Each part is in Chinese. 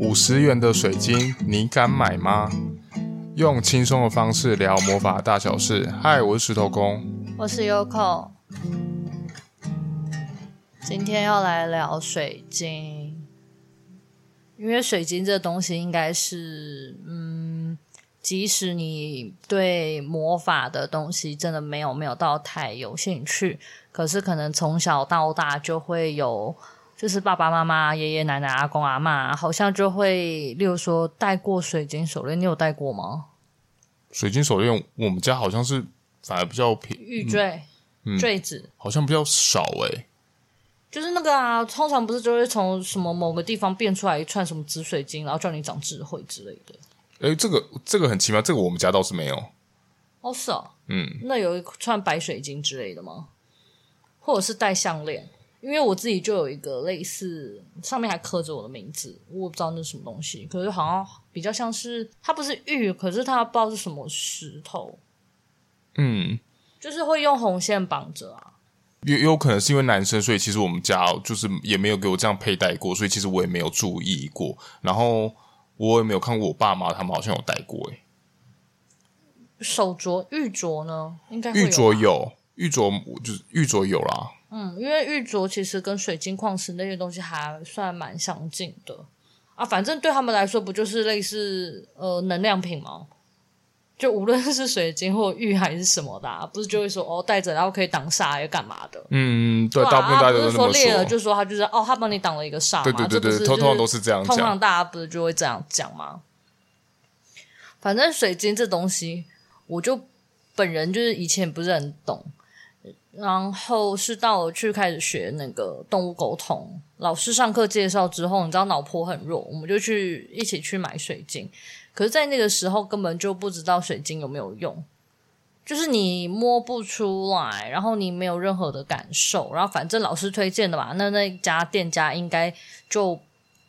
五十元的水晶，你敢买吗？用轻松的方式聊魔法大小事。嗨，我是石头公，我是 Yoko。今天要来聊水晶，因为水晶这东西应该是，嗯，即使你对魔法的东西真的没有没有到太有兴趣，可是可能从小到大就会有。就是爸爸妈妈、爷爷奶奶、阿公阿妈，好像就会，例如说戴过水晶手链，你有戴过吗？水晶手链，我们家好像是反而比较便宜，玉坠、嗯、坠子，好像比较少诶。就是那个啊，通常不是就会从什么某个地方变出来一串什么紫水晶，然后叫你长智慧之类的。诶，这个这个很奇妙，这个我们家倒是没有。哦，是哦，嗯，那有一串白水晶之类的吗？或者是戴项链？因为我自己就有一个类似，上面还刻着我的名字，我不知道那是什么东西，可是好像比较像是它不是玉，可是它不知道是什么石头，嗯，就是会用红线绑着啊。也有可能是因为男生，所以其实我们家就是也没有给我这样佩戴过，所以其实我也没有注意过，然后我也没有看过我爸妈他们好像有戴过诶。手镯玉镯呢？应该玉镯有玉镯，就是玉镯有啦。嗯，因为玉镯其实跟水晶矿石那些东西还算蛮相近的啊，反正对他们来说不就是类似呃能量品吗？就无论是水晶或玉还是什么的，啊，不是就会说哦戴着然后可以挡煞，又干嘛的？嗯，对，对啊，大部分大家都不是说裂了，就说他就是哦，他帮你挡了一个煞嘛。对对对对，就是，通常都是这样讲。通常大家不是就会这样讲吗？反正水晶这东西，我就本人就是以前不是很懂。然后是到了去开始学那个动物沟通，老师上课介绍之后，你知道脑波很弱，我们就去一起去买水晶。可是，在那个时候根本就不知道水晶有没有用，就是你摸不出来，然后你没有任何的感受，然后反正老师推荐的嘛，那那家店家应该就。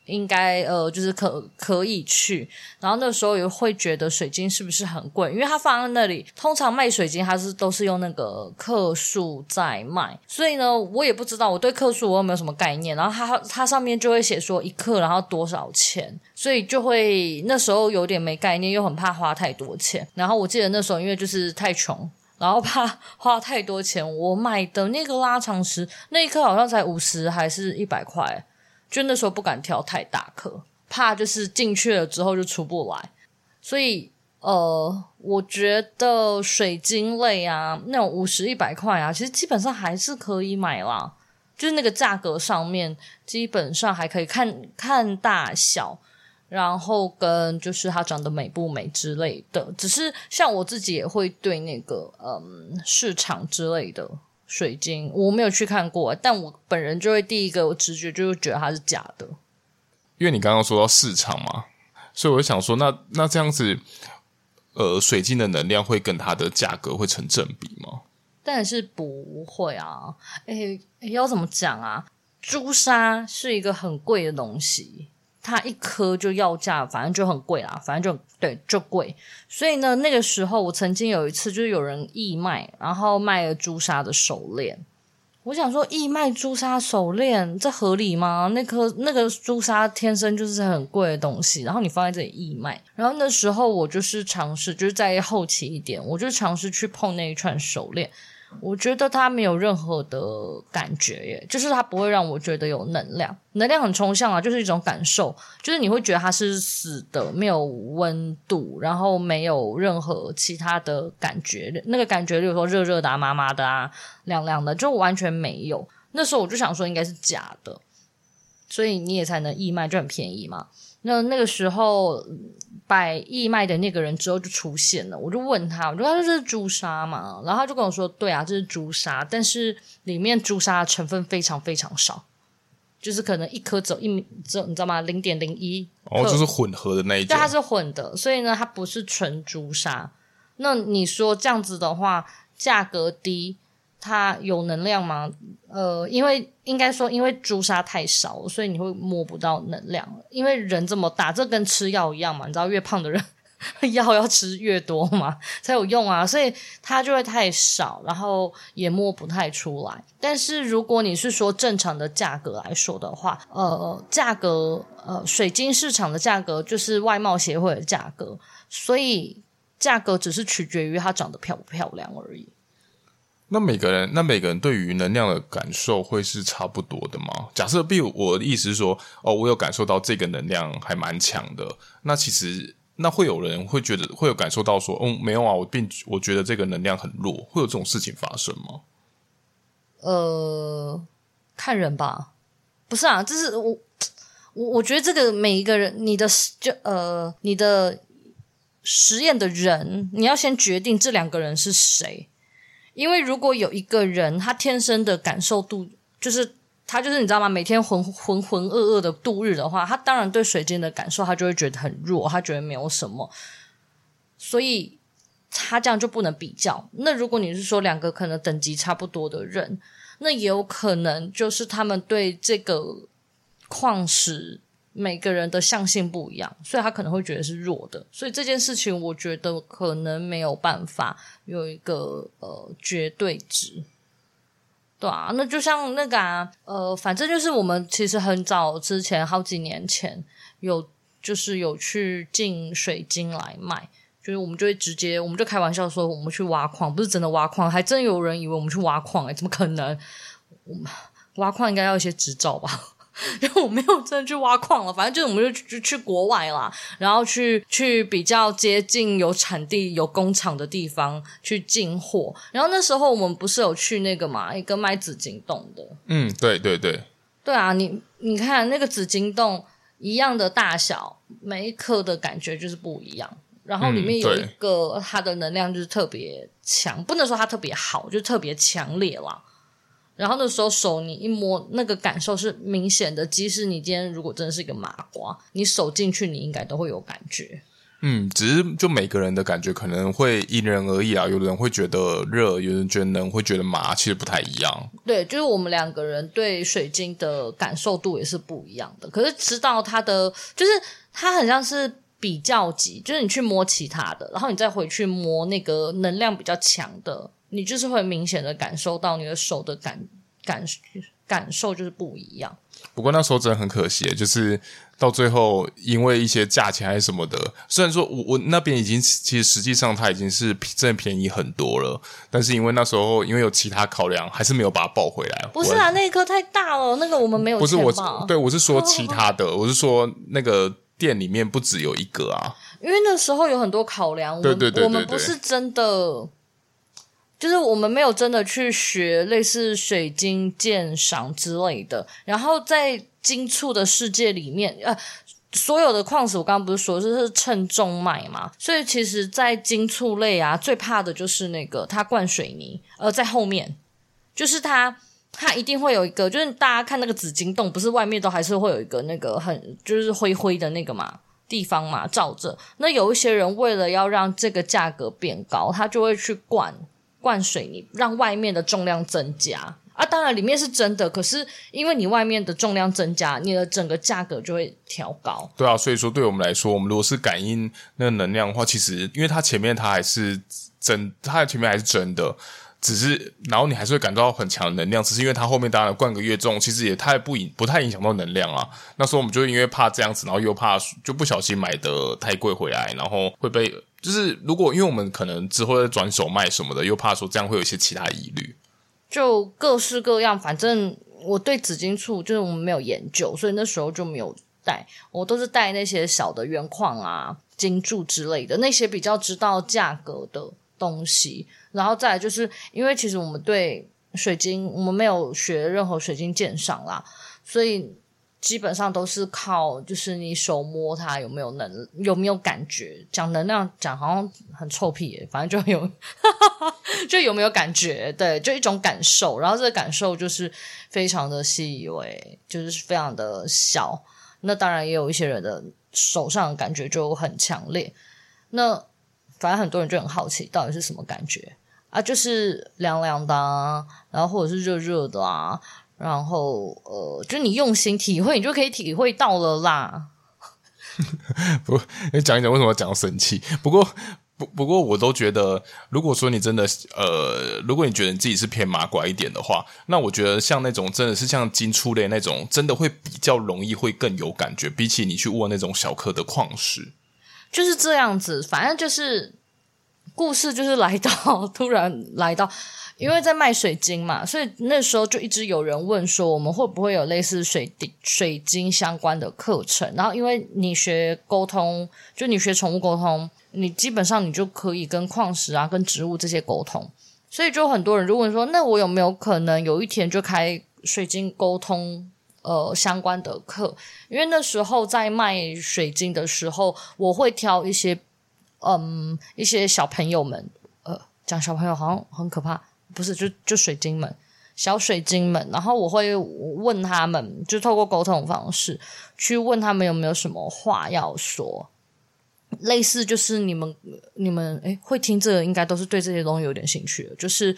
应该呃，就是可可以去，然后那时候也会觉得水晶是不是很贵？因为它放在那里，通常卖水晶它是都是用那个克数在卖，所以呢，我也不知道我对克数我有没有什么概念。然后它它上面就会写说一克然后多少钱，所以就会那时候有点没概念，又很怕花太多钱。然后我记得那时候因为就是太穷，然后怕 花太多钱，我买的那个拉长石那一颗好像才五十还是一百块。就那时候不敢挑太大颗，怕就是进去了之后就出不来，所以呃，我觉得水晶类啊，那种五十一百块啊，其实基本上还是可以买啦。就是那个价格上面，基本上还可以看看大小，然后跟就是它长得美不美之类的。只是像我自己也会对那个嗯市场之类的。水晶我没有去看过，但我本人就会第一个我直觉就是觉得它是假的。因为你刚刚说到市场嘛，所以我就想说，那那这样子，呃，水晶的能量会跟它的价格会成正比吗？但是不会啊，诶，要怎么讲啊？朱砂是一个很贵的东西。它一颗就要价，反正就很贵啦，反正就对，就贵。所以呢，那个时候我曾经有一次，就是有人义卖，然后卖了朱砂的手链。我想说，义卖朱砂手链，这合理吗？那颗那个朱砂天生就是很贵的东西，然后你放在这里义卖。然后那时候我就是尝试，就是在后期一点，我就尝试去碰那一串手链。我觉得它没有任何的感觉耶，就是它不会让我觉得有能量，能量很抽象啊，就是一种感受，就是你会觉得它是死的，没有温度，然后没有任何其他的感觉，那个感觉，比如说热热的啊、麻麻的啊、凉凉的，就完全没有。那时候我就想说应该是假的，所以你也才能义卖，就很便宜嘛。那那个时候摆义卖的那个人之后就出现了，我就问他，我就说这是朱砂嘛？然后他就跟我说，对啊，这是朱砂，但是里面朱砂的成分非常非常少，就是可能一颗走一米，这你知道吗？零点零一，哦，就是混合的那一种，对，它是混的，所以呢，它不是纯朱砂。那你说这样子的话，价格低。它有能量吗？呃，因为应该说，因为朱砂太少，所以你会摸不到能量。因为人这么大，这跟吃药一样嘛，你知道，越胖的人 药要吃越多嘛 才有用啊，所以它就会太少，然后也摸不太出来。但是如果你是说正常的价格来说的话，呃，价格呃，水晶市场的价格就是外贸协会的价格，所以价格只是取决于它长得漂不漂亮而已。那每个人，那每个人对于能量的感受会是差不多的吗？假设，比如我的意思是说，哦，我有感受到这个能量还蛮强的，那其实那会有人会觉得会有感受到说，嗯，没有啊，我并我觉得这个能量很弱，会有这种事情发生吗？呃，看人吧，不是啊，这是我我我觉得这个每一个人，你的就呃，你的实验的人，你要先决定这两个人是谁。因为如果有一个人，他天生的感受度就是他就是你知道吗？每天浑浑浑噩噩的度日的话，他当然对水晶的感受他就会觉得很弱，他觉得没有什么，所以他这样就不能比较。那如果你是说两个可能等级差不多的人，那也有可能就是他们对这个矿石。每个人的相性不一样，所以他可能会觉得是弱的。所以这件事情，我觉得可能没有办法有一个呃绝对值，对啊。那就像那个啊，呃，反正就是我们其实很早之前，好几年前有就是有去进水晶来卖，就是我们就会直接，我们就开玩笑说我们去挖矿，不是真的挖矿，还真有人以为我们去挖矿，欸，怎么可能？我们挖矿应该要一些执照吧？因为我没有真的去挖矿了，反正就是我们就去去国外啦，然后去去比较接近有产地、有工厂的地方去进货。然后那时候我们不是有去那个嘛，一个卖紫晶洞的。嗯，对对对，对啊，你你看那个紫晶洞一样的大小，每一颗的感觉就是不一样。然后里面有一个它的能量就是特别强，不能说它特别好，就特别强烈啦。然后那时候手你一摸，那个感受是明显的。即使你今天如果真的是一个麻瓜，你手进去，你应该都会有感觉。嗯，只是就每个人的感觉可能会因人而异啊。有的人会觉得热，有人觉得冷，会觉得麻，其实不太一样。对，就是我们两个人对水晶的感受度也是不一样的。可是知道它的，就是它很像是比较级，就是你去摸其他的，然后你再回去摸那个能量比较强的。你就是会明显的感受到你的手的感感感受就是不一样。不过那时候真的很可惜，就是到最后因为一些价钱还是什么的，虽然说我我那边已经其实实际上它已经是真的便宜很多了，但是因为那时候因为有其他考量，还是没有把它抱回来。不是啊，那一颗太大了，那个我们没有。不是我，对，我是说其 他的，我是说那个店里面不只有一个啊。因为那时候有很多考量，对对对，对，对，我们不是真的。就是我们没有真的去学类似水晶鉴赏之类的，然后在金簇的世界里面，呃，所有的矿石我刚刚不是说就是称重卖嘛？所以其实，在金簇类啊，最怕的就是那个它灌水泥，呃，在后面，就是它它一定会有一个，就是大家看那个紫晶洞，不是外面都还是会有一个那个很就是灰灰的那个嘛地方嘛罩着。那有一些人为了要让这个价格变高，他就会去灌。灌水泥，让外面的重量增加啊！当然里面是真的，可是因为你外面的重量增加，你的整个价格就会调高。对啊，所以说对我们来说，我们如果是感应那个能量的话，其实因为它前面它还是真，它的前面还是真的，只是然后你还是会感到很强的能量，只是因为它后面当然灌个越重，其实也太不影不太影响到能量啊。那时候我们就因为怕这样子，然后又怕就不小心买的太贵回来，然后会被。就是如果因为我们可能之后再转手卖什么的，又怕说这样会有一些其他疑虑，就各式各样。反正我对紫晶簇就是我们没有研究，所以那时候就没有带。我都是带那些小的原矿啊、金柱之类的那些比较知道价格的东西。然后再来就是因为其实我们对水晶，我们没有学任何水晶鉴赏啦，所以。基本上都是靠，就是你手摸它有没有能，有没有感觉。讲能量讲好像很臭屁耶，反正就有，就有没有感觉，对，就一种感受。然后这个感受就是非常的细微，就是非常的小。那当然也有一些人的手上感觉就很强烈。那反正很多人就很好奇，到底是什么感觉啊？就是凉凉的啊，然后或者是热热的啊。然后，呃，就你用心体会，你就可以体会到了啦。不，你讲一讲为什么要讲到生气？不过。不不过，我都觉得，如果说你真的呃，如果你觉得你自己是偏麻瓜一点的话，那我觉得像那种真的是像金触类那种，真的会比较容易会更有感觉，比起你去握那种小颗的矿石，就是这样子。反正就是故事就是来到 突然来到，因为在卖水晶嘛，所以那时候就一直有人问说，我们会不会有类似水晶水晶相关的课程？然后因为你学沟通，就你学宠物沟通。你基本上你就可以跟矿石啊、跟植物这些沟通，所以就很多人就问说，那我有没有可能有一天就开水晶沟通呃相关的课？因为那时候在卖水晶的时候，我会挑一些嗯一些小朋友们，呃，讲小朋友好像很可怕，不是就就水晶们，小水晶们，然后我会问他们，就透过沟通方式去问他们有没有什么话要说。类似就是你们你们诶会听这个，应该都是对这些东西有点兴趣的。就是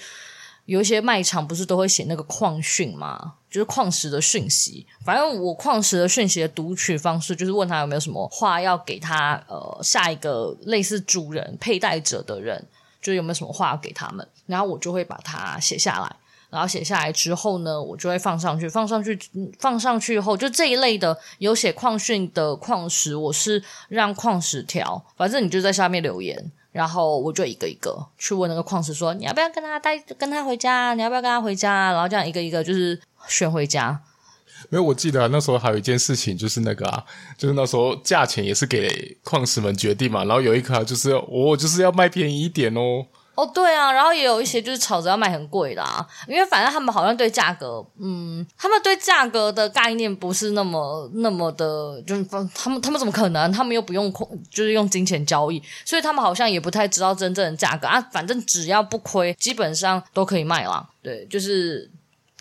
有一些卖场不是都会写那个矿讯吗？就是矿石的讯息。反正我矿石的讯息的读取方式，就是问他有没有什么话要给他呃下一个类似主人佩戴者的人，就有没有什么话要给他们，然后我就会把它写下来。然后写下来之后呢，我就会放上去，放上去，放上去后，就这一类的有写矿讯的矿石，我是让矿石条，反正你就在下面留言，然后我就一个一个去问那个矿石说，你要不要跟他带，跟他回家？你要不要跟他回家？然后这样一个一个就是选回家。没有，我记得那时候还有一件事情，就是那个啊，就是那时候价钱也是给矿石们决定嘛，然后有一颗就是我就是要卖便宜一点哦。哦，对啊，然后也有一些就是吵着要卖很贵的啊，因为反正他们好像对价格，嗯，他们对价格的概念不是那么那么的，就是他们他们怎么可能？他们又不用就是用金钱交易，所以他们好像也不太知道真正的价格啊。反正只要不亏，基本上都可以卖啦。对，就是。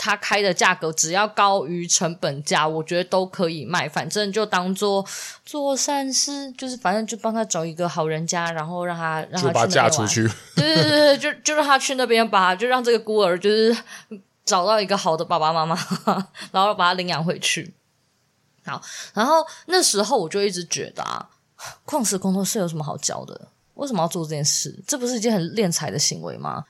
他开的价格只要高于成本价，我觉得都可以卖。反正就当做做善事，就是反正就帮他找一个好人家，然后让他让他去那边玩。就把嫁出去。对对对对，就就让他去那边吧，就让这个孤儿就是找到一个好的爸爸妈妈，然后把他领养回去。好，然后那时候我就一直觉得啊，矿石工作室有什么好教的？为什么要做这件事？这不是一件很敛财的行为吗？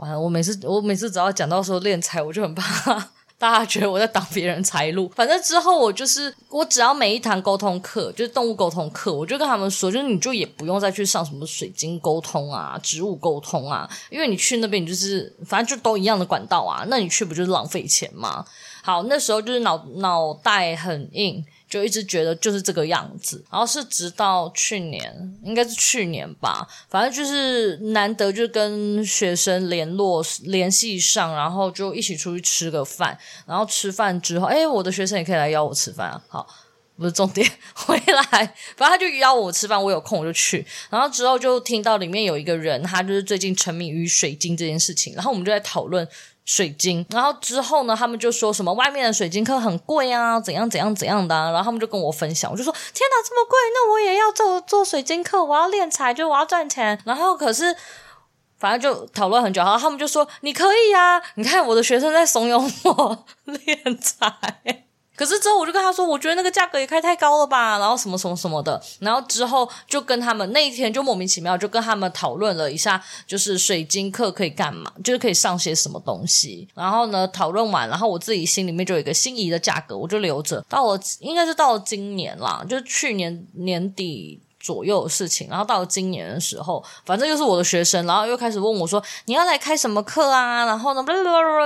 完了，我每次我每次只要讲到说练财，我就很怕 大家觉得我在挡别人财路。反正之后我就是，我只要每一堂沟通课，就是动物沟通课，我就跟他们说，就是你就也不用再去上什么水晶沟通啊、植物沟通啊，因为你去那边，你就是反正就都一样的管道啊，那你去不就是浪费钱吗？好，那时候就是脑脑袋很硬。就一直觉得就是这个样子，然后是直到去年，应该是去年吧，反正就是难得就跟学生联络联系上，然后就一起出去吃个饭，然后吃饭之后，哎，我的学生也可以来邀我吃饭啊，好，不是重点，回来，反正他就邀我吃饭，我有空我就去，然后之后就听到里面有一个人，他就是最近沉迷于水晶这件事情，然后我们就在讨论。水晶，然后之后呢，他们就说什么外面的水晶课很贵啊，怎样怎样怎样的，然后他们就跟我分享，我就说天哪，这么贵，那我也要做做水晶课，我要练财，就我要赚钱。然后可是反正就讨论很久，然后他们就说你可以啊，你看我的学生在怂恿我 练财。可是之后我就跟他说，我觉得那个价格也开太高了吧，然后什么什么什么的，然后之后就跟他们那一天就莫名其妙就跟他们讨论了一下，就是水晶课可以干嘛，就是可以上些什么东西。然后呢，讨论完，然后我自己心里面就有一个心仪的价格，我就留着。到了应该是到了今年啦，就是去年年底。左右的事情，然后到了今年的时候，反正又是我的学生，然后又开始问我说：“你要来开什么课啊？”然后呢，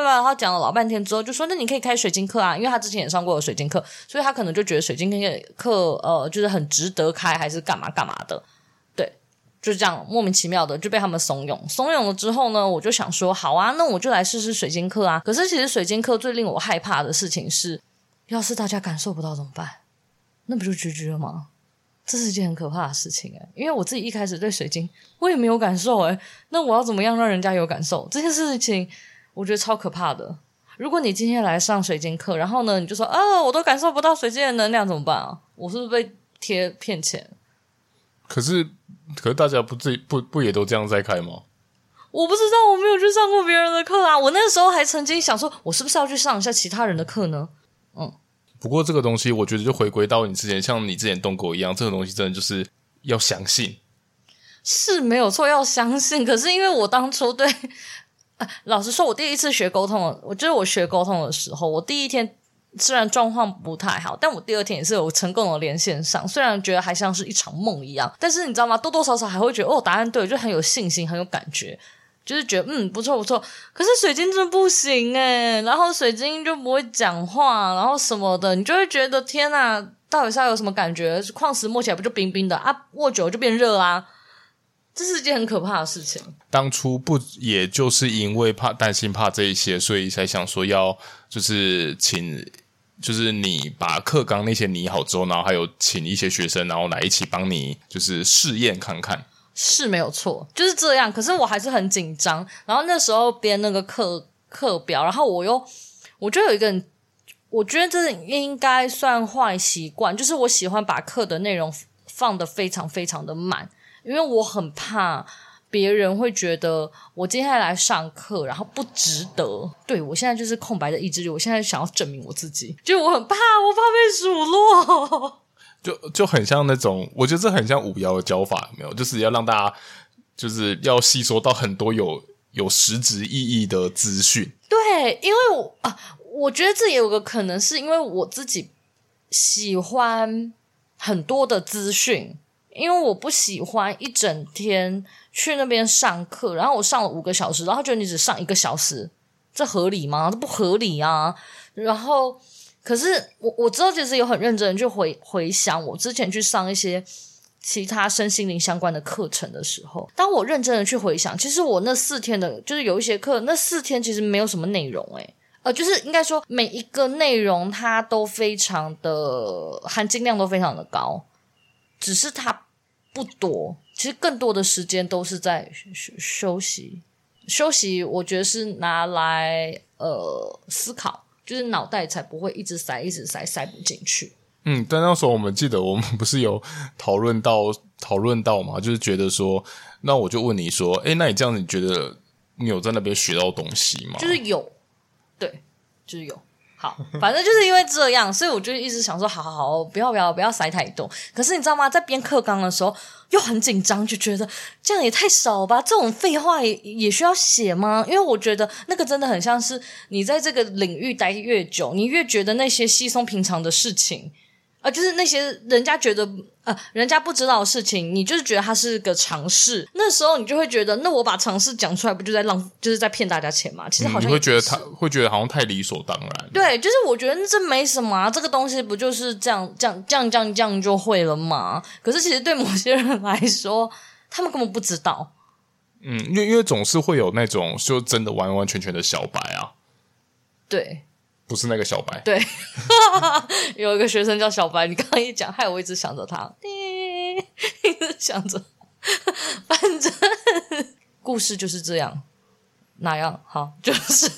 然后讲了老半天之后，就说：“那你可以开水晶课啊，因为他之前也上过水晶课，所以他可能就觉得水晶课呃就是很值得开，还是干嘛干嘛的。”对，就这样莫名其妙的就被他们怂恿，怂恿了之后呢，我就想说：“好啊，那我就来试试水晶课啊。”可是其实水晶课最令我害怕的事情是，要是大家感受不到怎么办？那不就 GG 了吗？这是一件很可怕的事情诶，因为我自己一开始对水晶我也没有感受诶，那我要怎么样让人家有感受？这件事情我觉得超可怕的。如果你今天来上水晶课，然后呢，你就说啊，我都感受不到水晶的能量，怎么办啊？我是不是被贴骗钱？可是，可是大家不自己不不也都这样在开吗？我不知道，我没有去上过别人的课啊。我那时候还曾经想说，我是不是要去上一下其他人的课呢？嗯。不过这个东西，我觉得就回归到你之前，像你之前动过一样，这个东西真的就是要相信，是没有错，要相信。可是因为我当初对，呃，老实说，我第一次学沟通，我就是我学沟通的时候，我第一天。虽然状况不太好，但我第二天也是有成功的连线上。虽然觉得还像是一场梦一样，但是你知道吗？多多少少还会觉得哦，答案对，就很有信心，很有感觉，就是觉得嗯，不错不错。可是水晶真的不行诶，然后水晶就不会讲话，然后什么的，你就会觉得天哪，到底是要有什么感觉？矿石摸起来不就冰冰的啊？握久了就变热啊，这是一件很可怕的事情。当初不也就是因为怕担心怕这一些，所以才想说要就是请。就是你把课纲那些拟好之后，然后还有请一些学生，然后来一起帮你，就是试验看看，是没有错，就是这样。可是我还是很紧张。然后那时候编那个课课表，然后我又，我就有一个，我觉得这应该算坏习惯，就是我喜欢把课的内容放得非常非常的满，因为我很怕。别人会觉得我今天来上课，然后不值得。对，我现在就是空白的意志力，我现在想要证明我自己，就我很怕，我怕被数落，就就很像那种，我觉得这很像五幺的教法，有没有？就是要让大家，就是要吸收到很多有有实质意义的资讯。对，因为我啊，我觉得这也有个可能，是因为我自己喜欢很多的资讯。因为我不喜欢一整天去那边上课，然后我上了五个小时，然后觉得你只上一个小时，这合理吗？这不合理啊！然后，可是我我知道，其实有很认真的去回回想我之前去上一些其他身心灵相关的课程的时候，当我认真的去回想，其实我那四天的，就是有一些课，那四天其实没有什么内容，诶，呃，就是应该说每一个内容它都非常的含金量都非常的高，只是它。不多，其实更多的时间都是在休休息。休息，我觉得是拿来呃思考，就是脑袋才不会一直塞、一直塞、塞不进去。嗯，但那时候我们记得，我们 不是有讨论到讨论到嘛，就是觉得说，那我就问你说，诶，那你这样子，你觉得你有在那边学到东西吗？就是有，对，就是有。反正就是因为这样，所以我就一直想说，好好好，不要不要不要塞太多。可是你知道吗？在编课纲的时候又很紧张，就觉得这样也太少吧？这种废话也也需要写吗？因为我觉得那个真的很像是你在这个领域待越久，你越觉得那些稀松平常的事情。啊，就是那些人家觉得呃，人家不知道的事情，你就是觉得它是个尝试。那时候你就会觉得，那我把尝试讲出来，不就在浪，就是在骗大家钱吗？其实好像、嗯、你会觉得他会觉得好像太理所当然。对，就是我觉得这没什么啊，这个东西不就是这样这样这样这样这样就会了吗？可是其实对某些人来说，他们根本不知道。嗯，因为因为总是会有那种就真的完完全全的小白啊。对。不是那个小白，对，有一个学生叫小白。你刚刚一讲，害我一直想着他，一直想着。反正故事就是这样，哪样？好，就是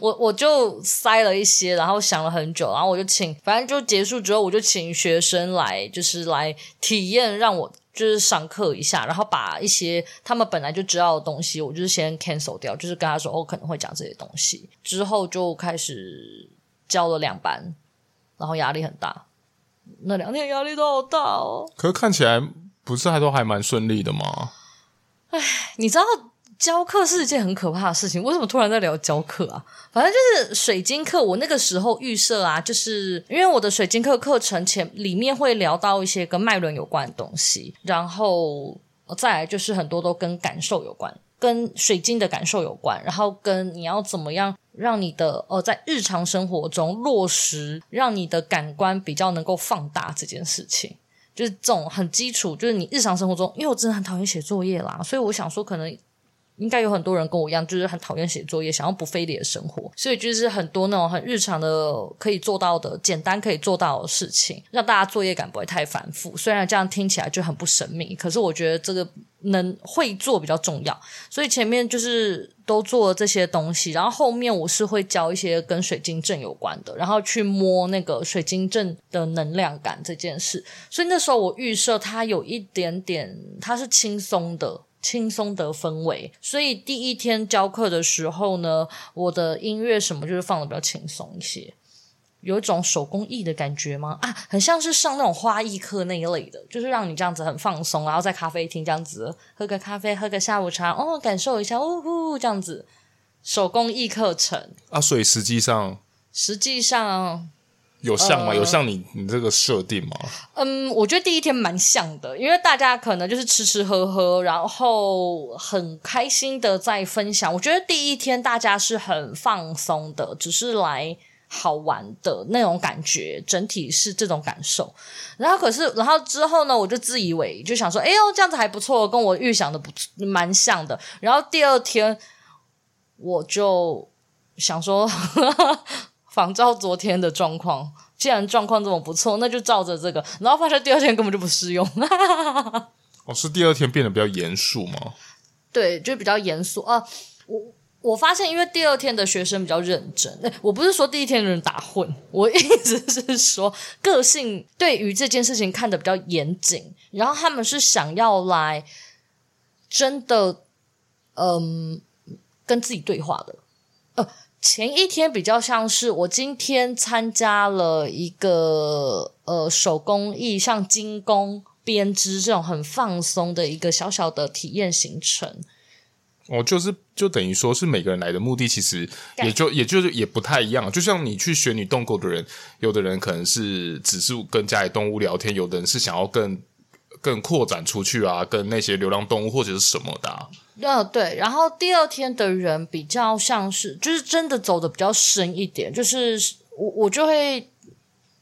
我我就塞了一些，然后想了很久，然后我就请，反正就结束之后，我就请学生来，就是来体验，让我就是上课一下，然后把一些他们本来就知道的东西，我就是先 cancel 掉，就是跟他说，我可能会讲这些东西，之后就开始。教了两班，然后压力很大，那两天压力都好大哦。可是看起来不是还都还蛮顺利的吗？唉，你知道教课是一件很可怕的事情。为什么突然在聊教课啊？反正就是水晶课，我那个时候预设啊，就是因为我的水晶课课程前里面会聊到一些跟脉轮有关的东西，然后再来就是很多都跟感受有关。跟水晶的感受有关，然后跟你要怎么样让你的呃在日常生活中落实，让你的感官比较能够放大这件事情，就是这种很基础，就是你日常生活中，因为我真的很讨厌写作业啦，所以我想说可能。应该有很多人跟我一样，就是很讨厌写作业，想要不费力的生活，所以就是很多那种很日常的可以做到的、简单可以做到的事情，让大家作业感不会太繁复。虽然这样听起来就很不神秘，可是我觉得这个能会做比较重要。所以前面就是都做了这些东西，然后后面我是会教一些跟水晶阵有关的，然后去摸那个水晶阵的能量感这件事。所以那时候我预设它有一点点，它是轻松的。轻松的氛围，所以第一天教课的时候呢，我的音乐什么就是放的比较轻松一些，有一种手工艺的感觉吗？啊，很像是上那种花艺课那一类的，就是让你这样子很放松，然后在咖啡厅这样子喝个咖啡，喝个下午茶，哦，感受一下，呜呼，这样子手工艺课程啊。所以实际上，实际上。有像吗？呃、有像你你这个设定吗？嗯，我觉得第一天蛮像的，因为大家可能就是吃吃喝喝，然后很开心的在分享。我觉得第一天大家是很放松的，只是来好玩的那种感觉，整体是这种感受。然后可是，然后之后呢，我就自以为就想说，哎呦，这样子还不错，跟我预想的不蛮像的。然后第二天我就想说。仿照昨天的状况，既然状况这么不错，那就照着这个。然后发现第二天根本就不适用。哦，是第二天变得比较严肃吗？对，就比较严肃啊。我我发现，因为第二天的学生比较认真。诶，我不是说第一天的人打混，我一直是说个性对于这件事情看得比较严谨，然后他们是想要来真的，嗯，跟自己对话的，呃。前一天比较像是我今天参加了一个呃手工艺，像精工编织这种很放松的一个小小的体验行程。哦，就是就等于说是每个人来的目的其实也就也就是也不太一样。就像你去学你动构的人，有的人可能是只是跟家里动物聊天，有的人是想要更更扩展出去啊，跟那些流浪动物或者是什么的啊。呃，对，然后第二天的人比较像是，就是真的走的比较深一点，就是我我就会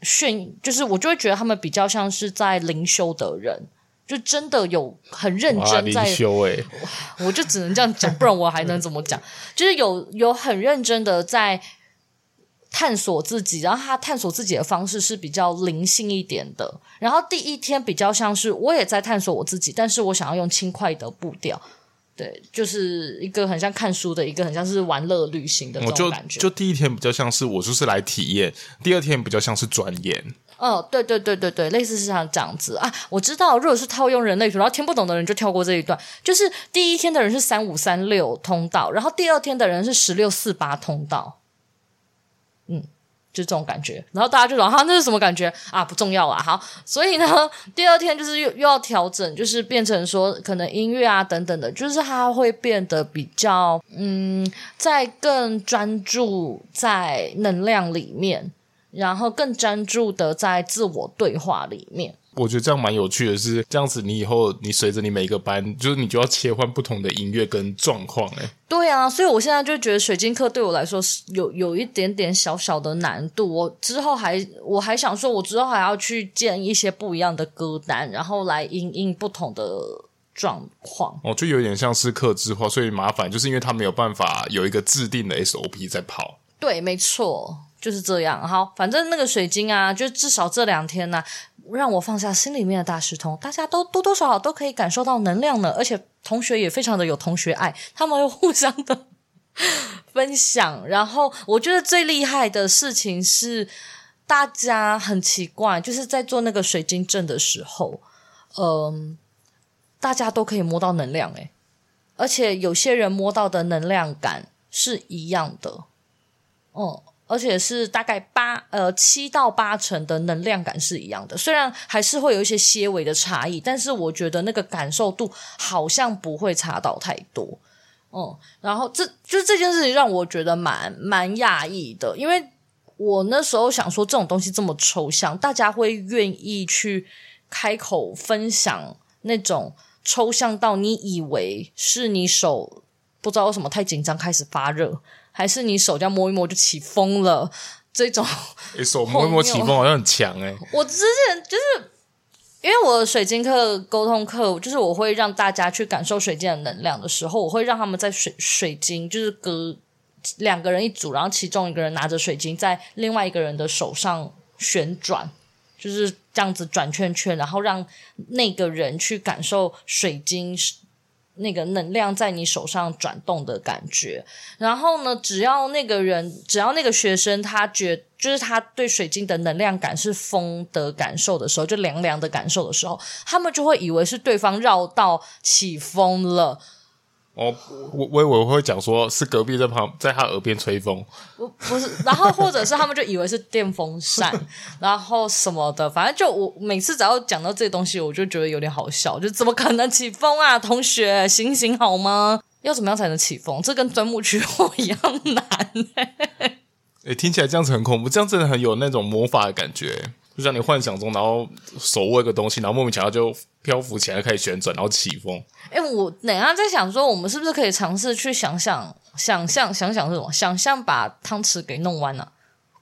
炫，就是我就会觉得他们比较像是在灵修的人，就真的有很认真在灵修哎，我就只能这样讲，不然我还能怎么讲？就是有有很认真的在探索自己，然后他探索自己的方式是比较灵性一点的。然后第一天比较像是我也在探索我自己，但是我想要用轻快的步调。对，就是一个很像看书的，一个很像是玩乐旅行的这种感觉。就，就第一天比较像是我就是来体验，第二天比较像是钻研。哦，对对对对对，类似是像这样子啊。我知道，如果是套用人类图，然后听不懂的人就跳过这一段。就是第一天的人是三五三六通道，然后第二天的人是十六四八通道。嗯。就这种感觉，然后大家就说：“哈，那是什么感觉啊？不重要啊。”好，所以呢，第二天就是又又要调整，就是变成说可能音乐啊等等的，就是它会变得比较嗯，在更专注在能量里面，然后更专注的在自我对话里面。我觉得这样蛮有趣的是，这样子你以后你随着你每一个班，就是你就要切换不同的音乐跟状况，诶。对啊，所以我现在就觉得水晶课对我来说是有有一点点小小的难度。我之后还我还想说，我之后还要去建一些不一样的歌单，然后来应应不同的状况。哦，就有点像是客制化，所以麻烦就是因为他没有办法有一个制定的 SOP 在跑。对，没错，就是这样。好，反正那个水晶啊，就至少这两天呢、让我放下心里面的大石头，大家都多多少少都可以感受到能量呢，而且同学也非常的有同学爱，他们又互相的 分享。然后我觉得最厉害的事情是，大家很奇怪，就是在做那个水晶阵的时候，嗯，大家都可以摸到能量，诶，而且有些人摸到的能量感是一样的，嗯。而且是大概八呃七到八成的能量感是一样的，虽然还是会有一些些微的差异，但是我觉得那个感受度好像不会差到太多。嗯，然后这就这件事情让我觉得蛮蛮讶异的，因为我那时候想说这种东西这么抽象，大家会愿意去开口分享那种抽象到你以为是你手不知道为什么太紧张开始发热。还是你手这样摸一摸就起风了？这种，你手摸一摸起风好像很强诶。我之前就是因为我的水晶课沟通课，就是我会让大家去感受水晶的能量的时候，我会让他们在水水晶，就是隔两个人一组，然后其中一个人拿着水晶在另外一个人的手上旋转，就是这样子转圈圈，然后让那个人去感受水晶。那个能量在你手上转动的感觉，然后呢，只要那个人，只要那个学生他觉，就是他对水晶的能量感是风的感受的时候，就凉凉的感受的时候，他们就会以为是对方绕道起风了。哦，我我以为我会讲说是隔壁在旁在他耳边吹风，不不是，然后或者是他们就以为是电风扇，然后什么的，反正就我每次只要讲到这些东西，我就觉得有点好笑，就怎么可能起风啊？同学，醒醒好吗？要怎么样才能起风？这跟钻木取火一样难哎、欸欸！听起来这样子很恐怖，这样真的很有那种魔法的感觉。就像你幻想中，然后手握一个东西，然后莫名其妙就漂浮起来，开始旋转，然后起风。哎、我等下在想说，我们是不是可以尝试去想象、想象、想想这种想象把汤匙给弄弯了？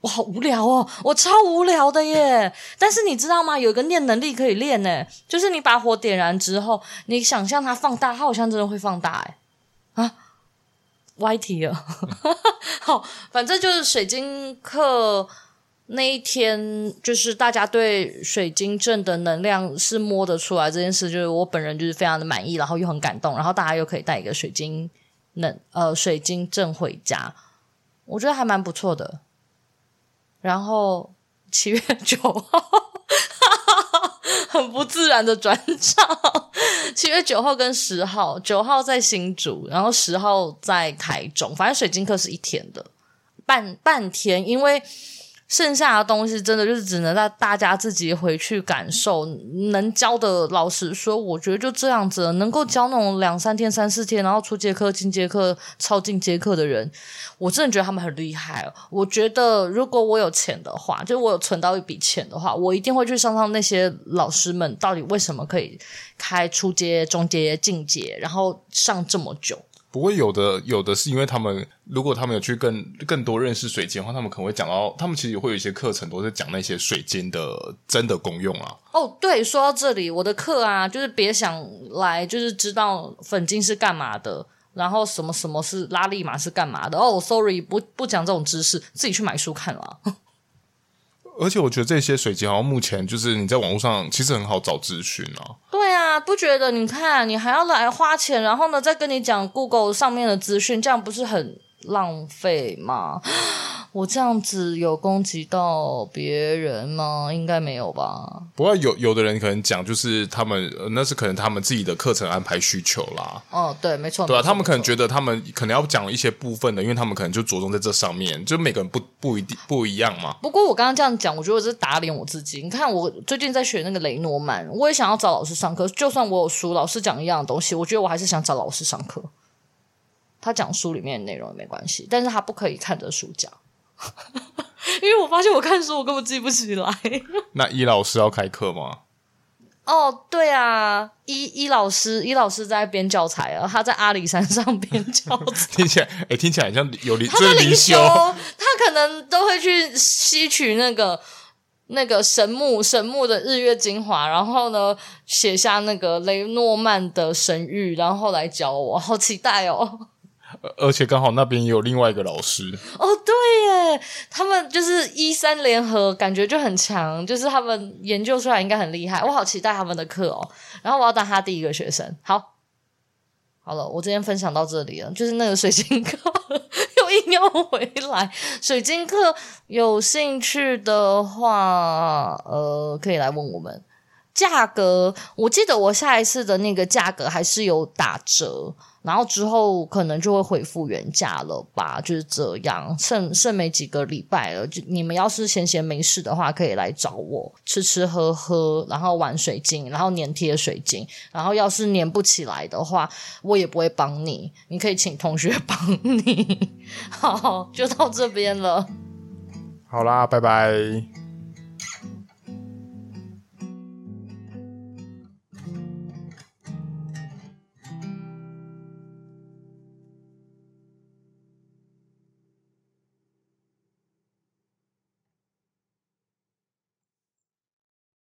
我好无聊哦，我超无聊的耶！但是你知道吗？有一个念能力可以练呢，就是你把火点燃之后，你想象它放大，它好像真的会放大哎啊！歪题了，好，反正就是水晶课。那一天，就是大家对水晶阵的能量是摸得出来这件事，就是我本人就是非常的满意，然后又很感动，然后大家又可以带一个水晶能呃水晶阵回家，我觉得还蛮不错的。然后七月九号，很不自然的转场。七月九号跟十号，九号在新竹，然后十号在台中，反正水晶课是一天的，半半天，因为。剩下的东西真的就是只能让大家自己回去感受。能教的，老实说，我觉得就这样子。能够教那种两三天、三四天，然后出节课、进节课、超进节课的人，我真的觉得他们很厉害。我觉得如果我有钱的话，就我有存到一笔钱的话，我一定会去上上那些老师们到底为什么可以开初阶、中阶、进阶，然后上这么久。不过有的有的是因为他们，如果他们有去更更多认识水晶的话，他们可能会讲到，他们其实会有一些课程都是讲那些水晶的真的功用啊。哦，对，说到这里，我的课啊，就是别想来，就是知道粉晶是干嘛的，然后什么什么是拉力玛是干嘛的。哦，sorry，不不讲这种知识，自己去买书看了。而且我觉得这些水晶好像目前就是你在网络上其实很好找资讯啊。对啊，不觉得？你看，你还要来花钱，然后呢，再跟你讲 Google 上面的资讯，这样不是很浪费吗？我这样子有攻击到别人吗？应该没有吧。不过有有的人可能讲，就是他们、呃、那是可能他们自己的课程安排需求啦。哦，对，没错。对啊，他们可能觉得他们可能要讲一些部分的，因为他们可能就着重在这上面，就每个人不不一定不一样嘛。不过我刚刚这样讲，我觉得我是打脸我自己。你看，我最近在学那个雷诺曼，我也想要找老师上课。就算我有书，老师讲一样的东西，我觉得我还是想找老师上课。他讲书里面的内容也没关系，但是他不可以看着书讲。因为我发现我看书我根本记不起来。那伊老师要开课吗？哦，对啊，伊伊老师，伊老师在编教材啊，他在阿里山上编教材。听起来，哎、欸，听起来很像有灵，他在灵修，他可能都会去吸取那个那个神木神木的日月精华，然后呢，写下那个雷诺曼的神谕，然后来教我，好期待哦。而且刚好那边也有另外一个老师哦，对耶，他们就是一三联合，感觉就很强，就是他们研究出来应该很厉害，我好期待他们的课哦。然后我要当他第一个学生。好，好了，我今天分享到这里了，就是那个水晶课又硬要回来，水晶课有兴趣的话，呃，可以来问我们。价格，我记得我下一次的那个价格还是有打折，然后之后可能就会恢复原价了吧，就是这样。剩剩没几个礼拜了，就你们要是闲闲没事的话，可以来找我吃吃喝喝，然后玩水晶，然后粘贴水晶。然后要是粘不起来的话，我也不会帮你，你可以请同学帮你。好，就到这边了。好啦，拜拜。